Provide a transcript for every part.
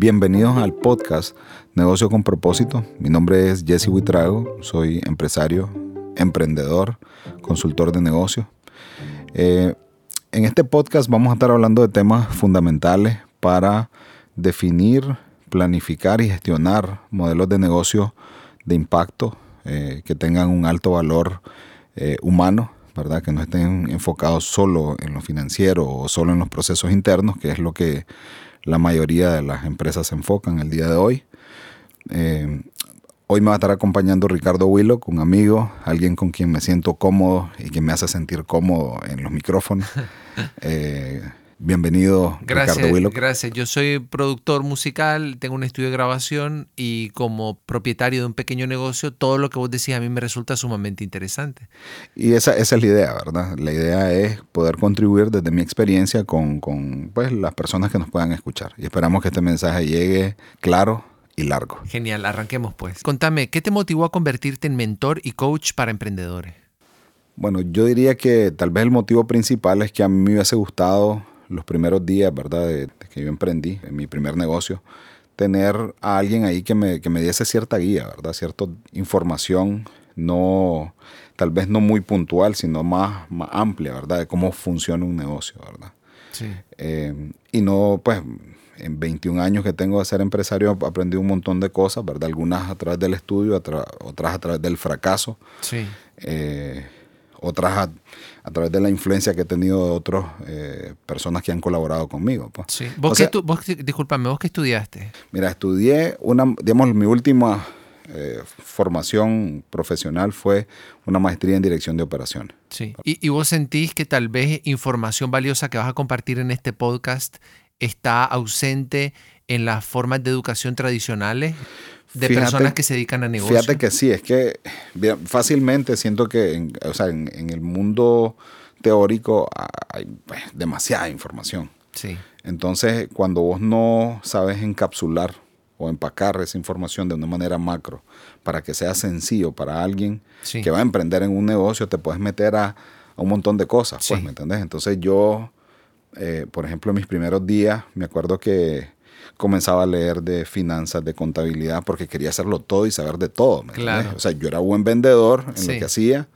Bienvenidos al podcast Negocio con propósito. Mi nombre es Jesse Huitrago, soy empresario, emprendedor, consultor de negocios. Eh, en este podcast vamos a estar hablando de temas fundamentales para definir, planificar y gestionar modelos de negocio de impacto eh, que tengan un alto valor eh, humano, ¿verdad? Que no estén enfocados solo en lo financiero o solo en los procesos internos, que es lo que la mayoría de las empresas se enfocan el día de hoy. Eh, hoy me va a estar acompañando Ricardo Willock, un amigo, alguien con quien me siento cómodo y que me hace sentir cómodo en los micrófonos. Bienvenido, gracias, Ricardo Willock. Gracias. Yo soy productor musical, tengo un estudio de grabación y como propietario de un pequeño negocio, todo lo que vos decís a mí me resulta sumamente interesante. Y esa, esa es la idea, ¿verdad? La idea es poder contribuir desde mi experiencia con, con pues, las personas que nos puedan escuchar. Y esperamos que este mensaje llegue claro y largo. Genial, arranquemos pues. Contame, ¿qué te motivó a convertirte en mentor y coach para emprendedores? Bueno, yo diría que tal vez el motivo principal es que a mí me hubiese gustado los primeros días, ¿verdad? De, que yo emprendí en mi primer negocio, tener a alguien ahí que me, que me diese cierta guía, ¿verdad? Cierta información, no, tal vez no muy puntual, sino más, más amplia, ¿verdad? De cómo funciona un negocio, ¿verdad? Sí. Eh, y no, pues, en 21 años que tengo de ser empresario aprendí un montón de cosas, ¿verdad? Algunas a través del estudio, otras a través del fracaso. Sí. Eh, otras a, través de la influencia que he tenido de otras eh, personas que han colaborado conmigo. Pues. Sí. ¿Vos, qué tú, vos, discúlpame, ¿vos qué estudiaste? Mira, estudié una, digamos, mi última eh, formación profesional fue una maestría en dirección de operaciones. Sí. ¿Y, ¿Y vos sentís que tal vez información valiosa que vas a compartir en este podcast está ausente en las formas de educación tradicionales? de personas que se dedican a negocios. Fíjate que sí, es que fácilmente siento que en, o sea, en, el mundo teórico hay pues, demasiada información. Sí. Entonces, cuando vos no sabes encapsular o empacar esa información de una manera macro para que sea sencillo para alguien que va a emprender en un negocio, te puedes meter a, un montón de cosas, pues, ¿me entendés? Entonces yo, eh, por ejemplo, en mis primeros días, me acuerdo que comenzaba a leer de finanzas, de contabilidad, porque quería hacerlo todo y saber de todo. claro. O sea, yo era buen vendedor en lo que hacía.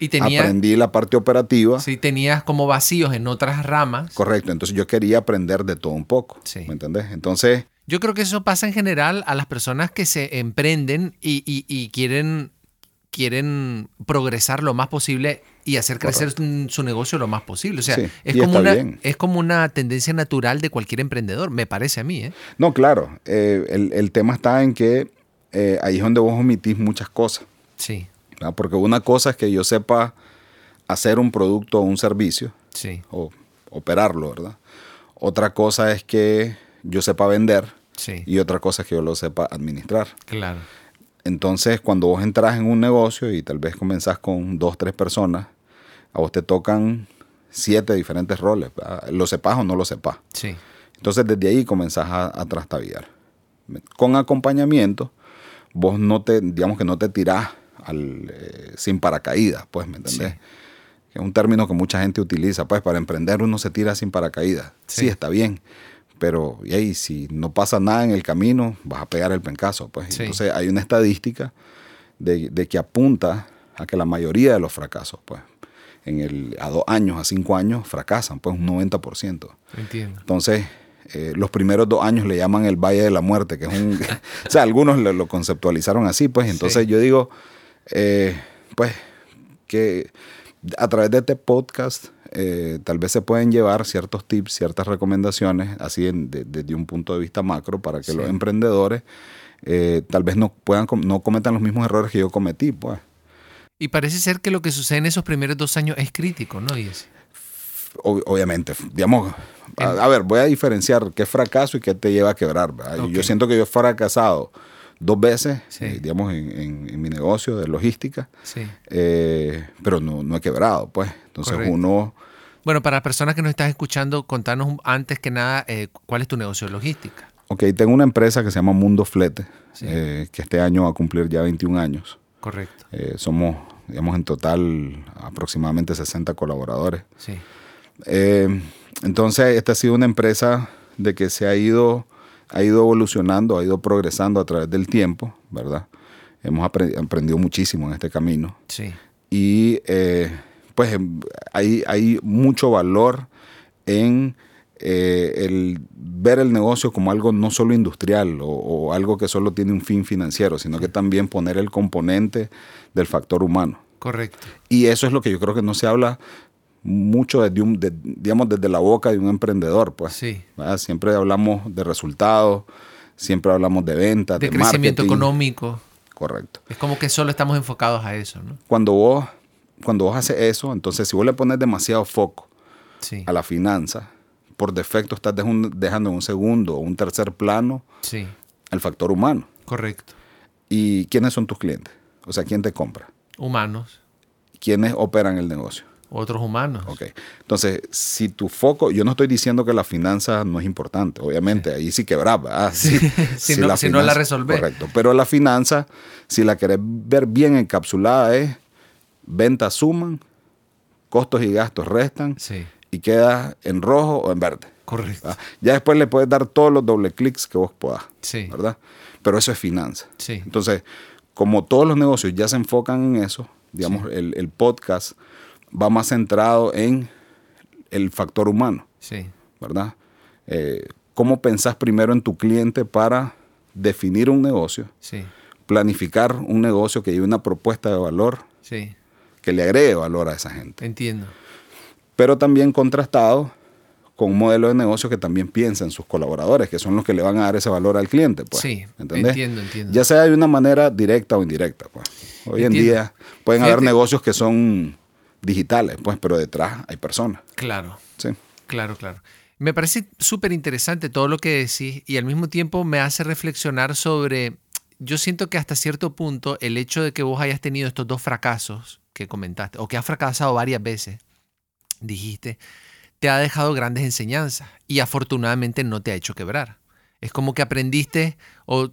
Y tenía, aprendí la parte operativa. Sí, tenías como vacíos en otras ramas. Correcto, entonces yo quería aprender de todo un poco. ¿Me entendés? Entonces... Yo creo que eso pasa en general a las personas que se emprenden y, y quieren quieren progresar lo más posible y hacer crecer su, negocio lo más posible. O sea, es, como una, es como una tendencia natural de cualquier emprendedor, me parece a mí. ¿eh? No, claro. Eh, el, tema está en que eh, ahí es donde vos omitís muchas cosas. Sí. Porque una cosa es que yo sepa hacer un producto o un servicio. Sí. O operarlo, ¿verdad? Otra cosa es que yo sepa vender. Sí. Y otra cosa es que yo lo sepa administrar. Claro. Entonces, cuando vos entras en un negocio y tal vez comenzás con dos, tres personas, a vos te tocan siete diferentes roles. Lo sepas o no lo sepas. Sí. Entonces, desde ahí comenzás a, a trastabillar. Con acompañamiento, vos no te, digamos que no te tirás al, eh, sin paracaídas, pues, ¿me entendés? Que es un término que mucha gente utiliza, pues, para emprender uno se tira sin paracaídas. sí está bien pero y ahí, si no pasa nada en el camino, vas a pegar el pencazo. Pues. Entonces hay una estadística de, de, que apunta a que la mayoría de los fracasos, pues, en el, a dos años, a cinco años, fracasan, pues un 90%. Entiendo. Entonces, eh, los primeros dos años le llaman el Valle de la Muerte, que es un... o sea, algunos lo, conceptualizaron así, pues entonces yo digo, eh, pues, que a través de este podcast eh, tal vez se pueden llevar ciertos tips, ciertas recomendaciones, así desde un punto de vista macro, para que los emprendedores eh, tal vez no, puedan, no cometan los mismos errores que yo cometí. Pues. Y parece ser que lo que sucede en esos primeros dos años es crítico, ¿no? obviamente, digamos, a, ver, voy a diferenciar qué es fracaso y qué te lleva a quebrar. Yo siento que yo he fracasado dos veces, eh, digamos, en, mi negocio de logística, pero no, no, he quebrado, pues. Entonces uno bueno, para las personas que nos están escuchando, contanos antes que nada eh, cuál es tu negocio de logística. Ok, tengo una empresa que se llama Mundo Flete, eh, que este año va a cumplir ya 21 años. Correcto. Eh, somos, digamos, en total aproximadamente 60 colaboradores. Sí. entonces, esta ha sido una empresa de que se ha ido ha ido evolucionando, ha ido progresando a través del tiempo, ¿verdad? Hemos aprendido muchísimo en este camino. Sí. Y eh, pues em, hay, hay mucho valor en eh, el ver el negocio como algo no solo industrial o, algo que solo tiene un fin financiero, sino que también poner el componente del factor humano. Correcto. Y eso es lo que yo creo que no se habla mucho desde, un, digamos, desde la boca de un emprendedor. Pues, sí. Siempre hablamos de resultados, siempre hablamos de ventas, de, crecimiento económico. Correcto. Es como que solo estamos enfocados a eso, ¿no? Cuando vos, cuando vos haces eso, entonces si vos le pones demasiado foco a la finanza, por defecto estás dejando en un segundo o un tercer plano sí. el factor humano. Correcto. ¿Y quiénes son tus clientes? O sea, ¿quién te compra? Humanos. ¿Quiénes operan el negocio? Otros humanos. Ok. Entonces, si tu foco, yo no estoy diciendo que la finanza no es importante, obviamente, ahí sí quebraba. Sí. si, no, la si no la resolvés. Correcto. Pero la finanza, si la querés ver bien encapsulada, es ventas suman, costos y gastos restan sí y queda en rojo o en verde. Correcto. Ya después le puedes dar todos los doble clics que vos puedas. Sí. ¿Verdad? Pero eso es finanza. Sí. Entonces, como todos los negocios ya se enfocan en eso, digamos, el, podcast va más centrado en el factor humano. Sí. ¿Verdad? Eh, ¿Cómo pensás primero en tu cliente para definir un negocio? Sí. Planificar un negocio que lleve una propuesta de valor. Sí. Que le agregue valor a esa gente. Entiendo pero también contrastado con un modelo de negocio que también piensa en sus colaboradores, que son los que le van a dar ese valor al cliente. Pues, sí, entiendo, entiendo. Ya sea de una manera directa o indirecta. Pues. Hoy en día pueden haber negocios que son digitales, pues, pero detrás hay personas. Claro. Sí. Claro, claro. Me parece súper interesante todo lo que decís y al mismo tiempo me hace reflexionar sobre, yo siento que hasta cierto punto el hecho de que vos hayas tenido estos dos fracasos que comentaste, o que has fracasado varias veces, dijiste, te ha dejado grandes enseñanzas y afortunadamente no te ha hecho quebrar. Es como que aprendiste o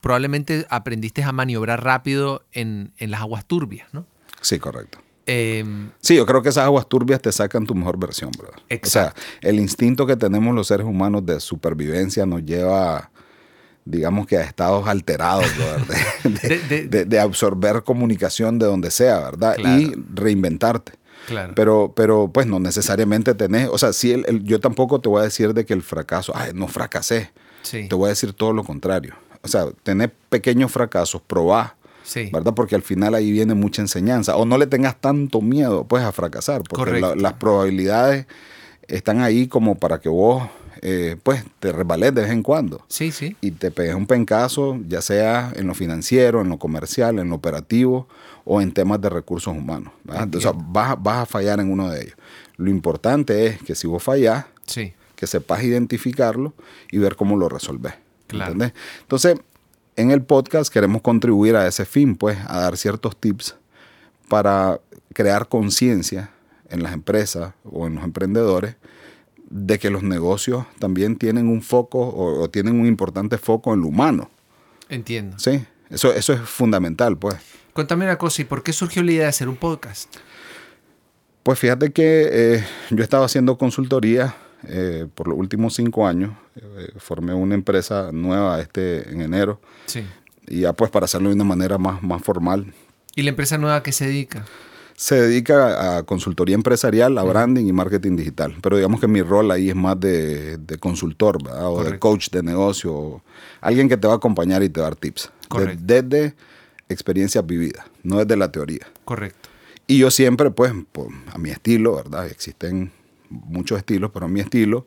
probablemente aprendiste a maniobrar rápido en, las aguas turbias, ¿no? Sí, correcto. Em, sí, yo creo que esas aguas turbias te sacan tu mejor versión, brother. Exacto. O sea, el instinto que tenemos los seres humanos de supervivencia nos lleva, digamos que a estados alterados, de, de, absorber comunicación de donde sea, ¿verdad? Y reinventarte. Pero, pero pues no necesariamente tenés, o sea, si el, yo tampoco te voy a decir de que el fracaso, ay, no fracasé. Sí. Te voy a decir todo lo contrario. O sea, tenés pequeños fracasos, probá. Sí. ¿Verdad? Porque al final ahí viene mucha enseñanza. O no le tengas tanto miedo, pues, a fracasar. Porque las probabilidades están ahí como para que vos, eh, pues, te resbales de vez en cuando. Sí, sí. Y te pegues un pencazo, ya sea en lo financiero, en lo comercial, en lo operativo o en temas de recursos humanos. O sea, vas, a fallar en uno de ellos. Lo importante es que si vos fallás, que sepas identificarlo y ver cómo lo resolvés. Claro. Entonces, en el podcast queremos contribuir a ese fin, pues, a dar ciertos tips para crear conciencia en las empresas o en los emprendedores de que los negocios también tienen un foco o, o tienen un importante foco en lo humano. Entiendo. Sí, eso, eso es fundamental, pues. Cuéntame una cosa, ¿y por qué surgió la idea de hacer un podcast? Pues fíjate que eh, yo estaba haciendo consultoría eh, por los últimos cinco años. Eh, formé una empresa nueva este en enero. Sí. Y ya pues para hacerlo de una manera más, más formal. ¿Y la empresa nueva a qué se dedica? Se dedica a consultoría empresarial, a branding y marketing digital. Pero digamos que mi rol ahí es más de, consultor o de coach de negocio. Alguien que te va a acompañar y te va a dar tips. Correcto. desde experiencias vividas, no es de la teoría. Correcto. Y yo siempre, pues, a mi estilo, ¿verdad? Existen muchos estilos, pero a mi estilo,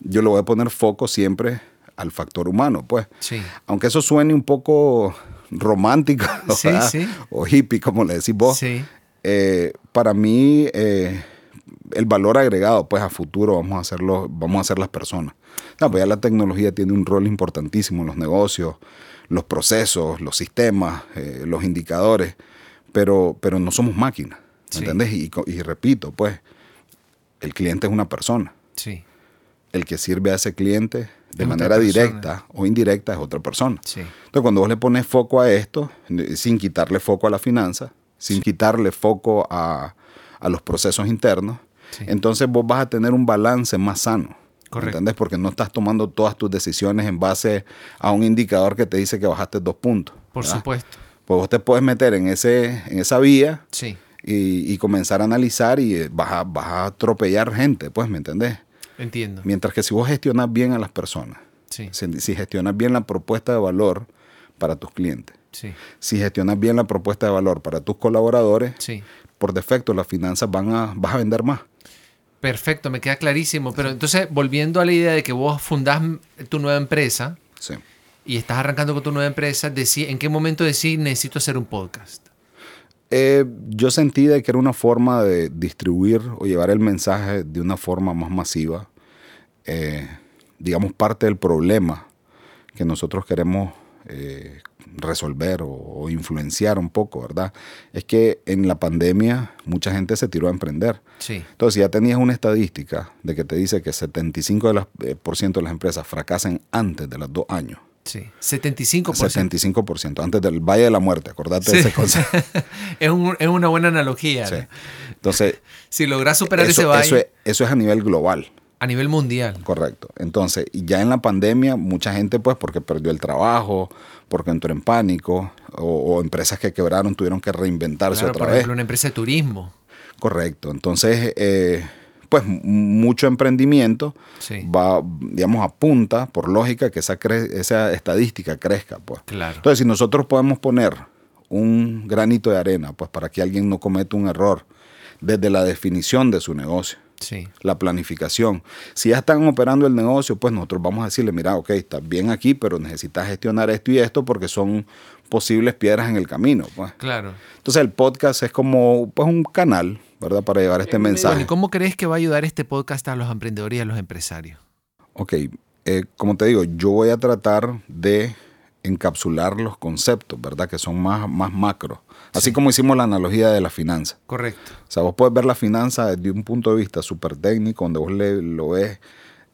yo le voy a poner foco siempre al factor humano, pues. Sí. Aunque eso suene un poco romántico o hippie, como le decís vos, sí. Eh, para mí eh, el valor agregado, pues a futuro vamos a hacerlo, vamos a hacer las personas. No, pues ya la tecnología tiene un rol importantísimo en los negocios, los procesos, los sistemas, eh, los indicadores, pero, pero no somos máquinas, ¿entendés? Y, repito, pues, el cliente es una persona. Sí. El que sirve a ese cliente de manera directa o indirecta es otra persona. Sí. Entonces, cuando vos le pones foco a esto, sin quitarle foco a la finanza, sin quitarle foco a, los procesos internos, entonces vos vas a tener un balance más sano. Correcto. ¿Entendés? Porque no estás tomando todas tus decisiones en base a un indicador que te dice que bajaste dos puntos. Por supuesto. Pues vos te puedes meter en, ese, en esa vía y, comenzar a analizar y eh, vas a, vas a atropellar gente, pues, ¿me entendés? Entiendo. Mientras que si vos gestionas bien a las personas, si, si, gestionas bien la propuesta de valor para tus clientes, si gestionas bien la propuesta de valor para tus colaboradores, por defecto las finanzas van a, vas a vender más. Perfecto, me queda clarísimo. Pero entonces, volviendo a la idea de que vos fundás tu nueva empresa y estás arrancando con tu nueva empresa, ¿en qué momento decís necesito hacer un podcast? Eh, yo sentí de que era una forma de distribuir o llevar el mensaje de una forma más masiva. Eh, digamos, parte del problema que nosotros queremos eh, resolver o, influenciar un poco, ¿verdad? Es que en la pandemia mucha gente se tiró a emprender. Sí. Entonces, ya tenías una estadística de que te dice que 75% de las, eh, por ciento de las empresas fracasan antes de los dos años. Sí, 75%. 75%, antes del Valle de la Muerte, acordate de ese concepto. es, es, una buena analogía. Sí. Entonces, si logras superar ese valle. Eso es, eso es a nivel global. A nivel mundial. Correcto. Entonces, ya en la pandemia, mucha gente, pues, porque perdió el trabajo, porque entró en pánico, o, empresas que quebraron tuvieron que reinventarse otra por vez. Ejemplo, una empresa de turismo. Correcto. Entonces, eh, pues, mucho emprendimiento va, digamos, apunta, por lógica, que esa, esa estadística crezca, pues. Claro. Entonces, si nosotros podemos poner un granito de arena, pues, para que alguien no cometa un error desde la definición de su negocio la planificación. Si ya están operando el negocio, pues nosotros vamos a decirle, mira, ok, estás bien aquí, pero necesitas gestionar esto y esto porque son posibles piedras en el camino. Pues. Claro. Entonces el podcast es como pues, un canal, ¿verdad? Para llevar este mensaje. ¿Y cómo crees que va a ayudar este podcast a los emprendedores y a los empresarios? Ok, eh, como te digo, yo voy a tratar de encapsular los conceptos, ¿verdad? Que son más, más macro. Así como hicimos la analogía de la finanza. Correcto. O sea, vos puedes ver la finanza desde un punto de vista súper técnico, donde vos le, lo ves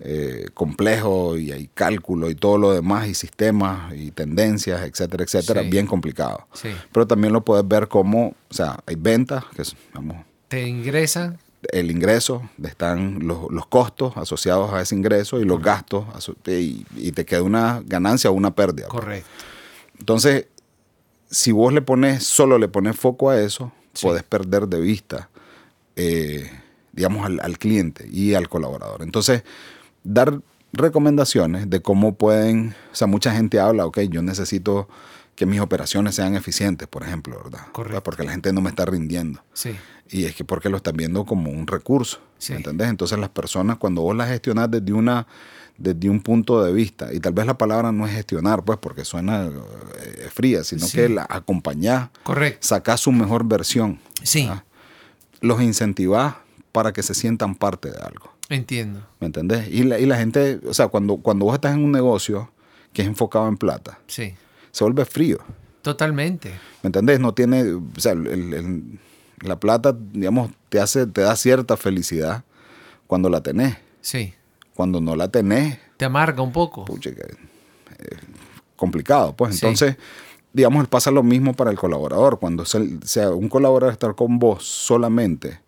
eh, complejo y hay cálculo y todo lo demás, y sistemas y tendencias, etcétera, etcétera, bien complicado. Sí. Pero también lo puedes ver como, o sea, hay ventas, que es, vamos... Te ingresan el ingreso, están los, los, costos asociados a ese ingreso y los gastos, y, y, te queda una ganancia o una pérdida. Correcto. Entonces, si vos le pones, solo le pones foco a eso, puedes perder de vista, eh, digamos, al, cliente y al colaborador. Entonces, dar recomendaciones de cómo pueden, o sea, mucha gente habla, ok, yo necesito que mis operaciones sean eficientes, por ejemplo, ¿verdad? Correcto. Porque la gente no me está rindiendo. Sí. Y es que porque lo están viendo como un recurso, ¿entendés? Entonces las personas, cuando vos las gestionas desde una desde un punto de vista, y tal vez la palabra no es gestionar, pues porque suena eh, fría, sino que la acompañás, Correcto. sacás su mejor versión. Sí. Los incentivás para que se sientan parte de algo. Entiendo. ¿Me entendés? Y la, y la gente, o sea, cuando, cuando vos estás en un negocio que es enfocado en plata, sí. se vuelve frío. Totalmente. ¿Me entendés? No tiene, o sea, la plata, digamos, te hace, te da cierta felicidad cuando la tenés. Sí. Cuando no la tenés. Te amarga un poco. Pucha, eh, complicado. Pues entonces, digamos, pasa lo mismo para el colaborador. Cuando sea un colaborador estar con vos solamente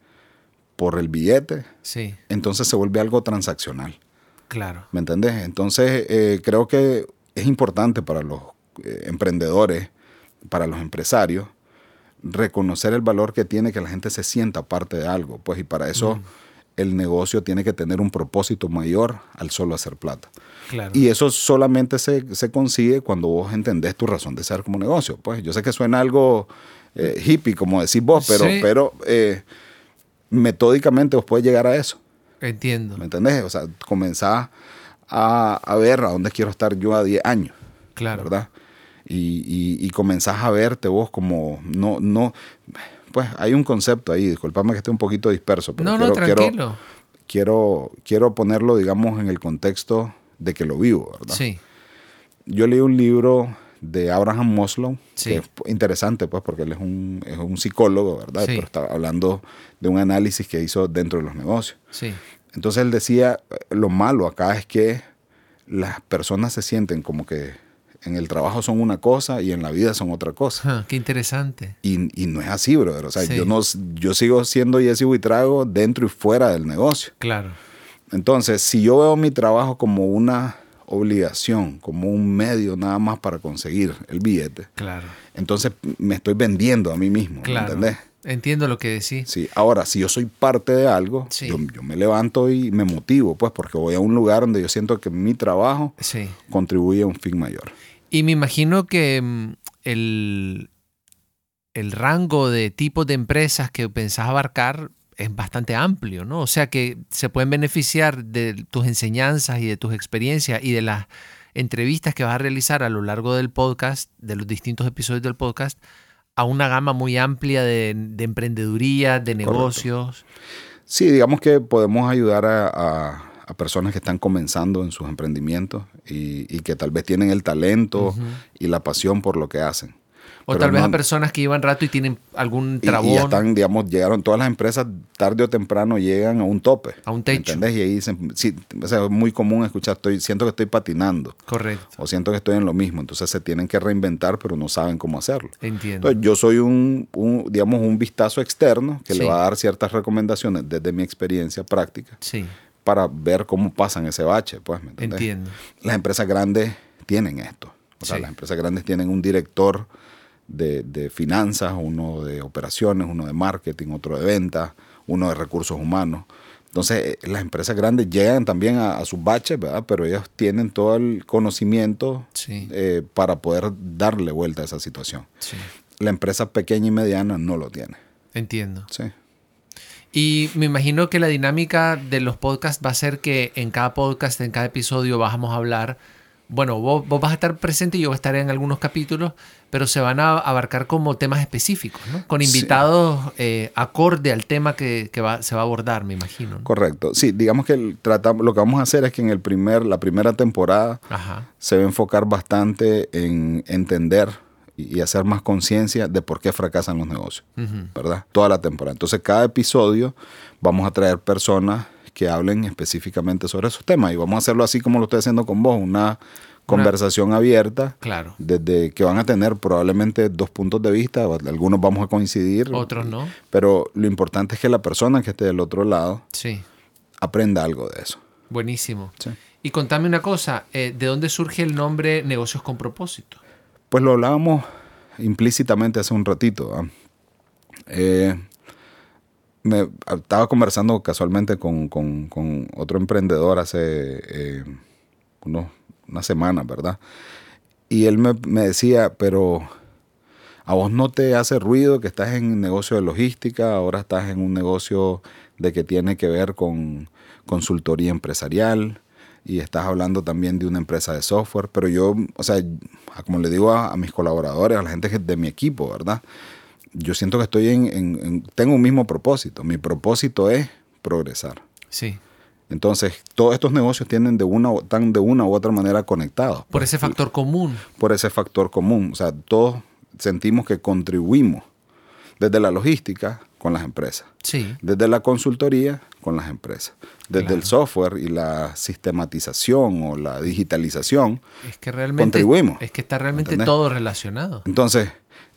por el billete, sí. entonces se vuelve algo transaccional. Claro. ¿Me entendés? Entonces, eh, creo que es importante para los eh, emprendedores, para los empresarios, reconocer el valor que tiene que la gente se sienta parte de algo. Pues, y para eso el negocio tiene que tener un propósito mayor al solo hacer plata. Y eso solamente se, consigue cuando vos entendés tu razón de ser como negocio. Pues yo sé que suena algo eh, hippie, como decís vos, pero, pero eh, metódicamente vos puedes llegar a eso. Entiendo. ¿Me entendés? O sea, comenzás a, a ver a dónde quiero estar yo a 10 años. Claro. ¿Verdad? Y, y, comenzás a verte vos como, no, no, pues hay un concepto ahí, disculpame que esté un poquito disperso, pero no, quiero, no, tranquilo. Quiero, quiero, ponerlo, digamos, en el contexto de que lo vivo, ¿verdad? Sí. Yo leí un libro de Abraham Maslow, sí. que es interesante, pues, porque él es un, es un psicólogo, ¿verdad? Sí. Pero está hablando de un análisis que hizo dentro de los negocios. Sí. Entonces él decía, lo malo acá es que las personas se sienten como que en el trabajo son una cosa y en la vida son otra cosa. qué interesante. Y, y, no es así, brother. O sea, yo, no, yo sigo siendo Jesse Buitrago dentro y fuera del negocio. Claro. Entonces, si yo veo mi trabajo como una obligación, como un medio nada más para conseguir el billete, claro. entonces me estoy vendiendo a mí mismo, claro. ¿entendés? Entiendo lo que decís. Sí, ahora, si yo soy parte de algo, yo, me levanto y me motivo, pues, porque voy a un lugar donde yo siento que mi trabajo contribuye a un fin mayor. Y me imagino que mm, el, el rango de tipos de empresas que pensás abarcar es bastante amplio, ¿no? O sea que se pueden beneficiar de tus enseñanzas y de tus experiencias y de las entrevistas que vas a realizar a lo largo del podcast, de los distintos episodios del podcast, a una gama muy amplia de, emprendeduría, de negocios. Sí, digamos que podemos ayudar a, personas que están comenzando en sus emprendimientos y, que tal vez tienen el talento y la pasión por lo que hacen. O tal vez a personas que llevan rato y tienen algún trabón. Y, ya están, digamos, llegaron todas las empresas tarde o temprano llegan a un tope. A un techo. ¿Entendés? Y ahí dicen, sí, o sea, es muy común escuchar, estoy, siento que estoy patinando. Correcto. O siento que estoy en lo mismo. Entonces se tienen que reinventar, pero no saben cómo hacerlo. Entiendo. Entonces yo soy un, digamos, un vistazo externo que le va a dar ciertas recomendaciones desde mi experiencia práctica. Sí. Para ver cómo pasan ese bache, pues, ¿me Entiendo. Las empresas grandes tienen esto. O sea, las empresas grandes tienen un director de, finanzas, uno de operaciones, uno de marketing, otro de ventas, uno de recursos humanos. Entonces, eh, las empresas grandes llegan también a, sus baches, ¿verdad? Pero ellos tienen todo el conocimiento eh, para poder darle vuelta a esa situación. La empresa pequeña y mediana no lo tiene. Entiendo. Sí. Y me imagino que la dinámica de los podcasts va a ser que en cada podcast, en cada episodio, vamos a hablar bueno, vos, vas a estar presente y yo estaré en algunos capítulos, pero se van a abarcar como temas específicos, ¿no? Con invitados eh, acorde al tema que, se va a abordar, me imagino. Correcto. Sí, digamos que tratamos, lo que vamos a hacer es que en el primer, la primera temporada se va a enfocar bastante en entender y hacer más conciencia de por qué fracasan los negocios, ¿verdad? Toda la temporada. Entonces, cada episodio vamos a traer personas que hablen específicamente sobre esos temas. Y vamos a hacerlo así como lo estoy haciendo con vos, una conversación abierta. Claro. Desde que van a tener probablemente dos puntos de vista, algunos vamos a coincidir. Otros no. Pero lo importante es que la persona que esté del otro lado sí. aprenda algo de eso. Buenísimo. Y contame una cosa, eh, ¿de dónde surge el nombre Negocios con propósito? Pues lo hablábamos implícitamente hace un ratito. Eh, me estaba conversando casualmente con, otro emprendedor hace eh, unos, una semana, ¿verdad? Y él me, decía, pero a vos no te hace ruido que estás en un negocio de logística, ahora estás en un negocio de que tiene que ver con consultoría empresarial y estás hablando también de una empresa de software, pero yo, o sea, como le digo a, a mis colaboradores, a la gente de mi equipo, ¿verdad? yo siento que estoy en, tengo un mismo propósito. Mi propósito es progresar. Sí. Entonces, todos estos negocios tienen de una, están de una u otra manera conectados. Por ese factor común. Por ese factor común. O sea, todos sentimos que contribuimos desde la logística con las empresas. Sí. Desde la consultoría con las empresas. Desde el software y la sistematización o la digitalización. Es que realmente. Contribuimos. Es que está realmente todo relacionado. Entonces,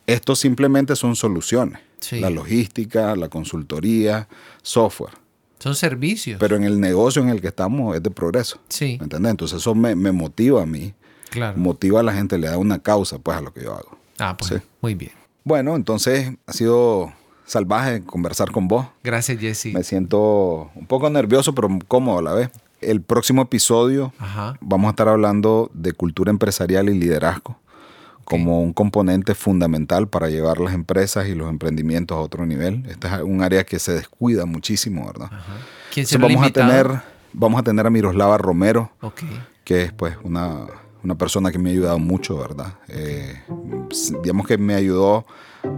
esto simplemente son soluciones. La logística, la consultoría, software. Son servicios. Pero en el negocio en el que estamos es de progreso. Sí. ¿Me entiendes? Entonces eso me, motiva a mí. Claro. Motiva a la gente, le da una causa pues a lo que yo hago. Ah, pues muy bien. Bueno, entonces ha sido salvaje conversar con vos. Gracias, Jesse. Me siento un poco nervioso, pero cómodo a la vez. El próximo episodio vamos a estar hablando de cultura empresarial y liderazgo como un componente fundamental para llevar las empresas y los emprendimientos a otro nivel. Este es un área que se descuida muchísimo, ¿verdad? ¿Quién se vamos a tener Vamos a tener a Miroslava Romero, okay. que es pues una, una, persona que me ha ayudado mucho, ¿verdad? Eh, digamos que me ayudó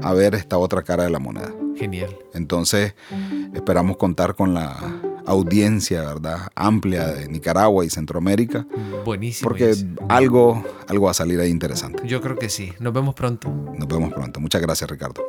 a ver esta otra cara de la moneda. Genial. Entonces, esperamos contar con la audiencia, ¿verdad? Amplia de Nicaragua y Centroamérica. Buenísimo. Porque algo, algo va a salir ahí interesante. Yo creo que sí. Nos vemos pronto. Nos vemos pronto. Muchas gracias, Ricardo.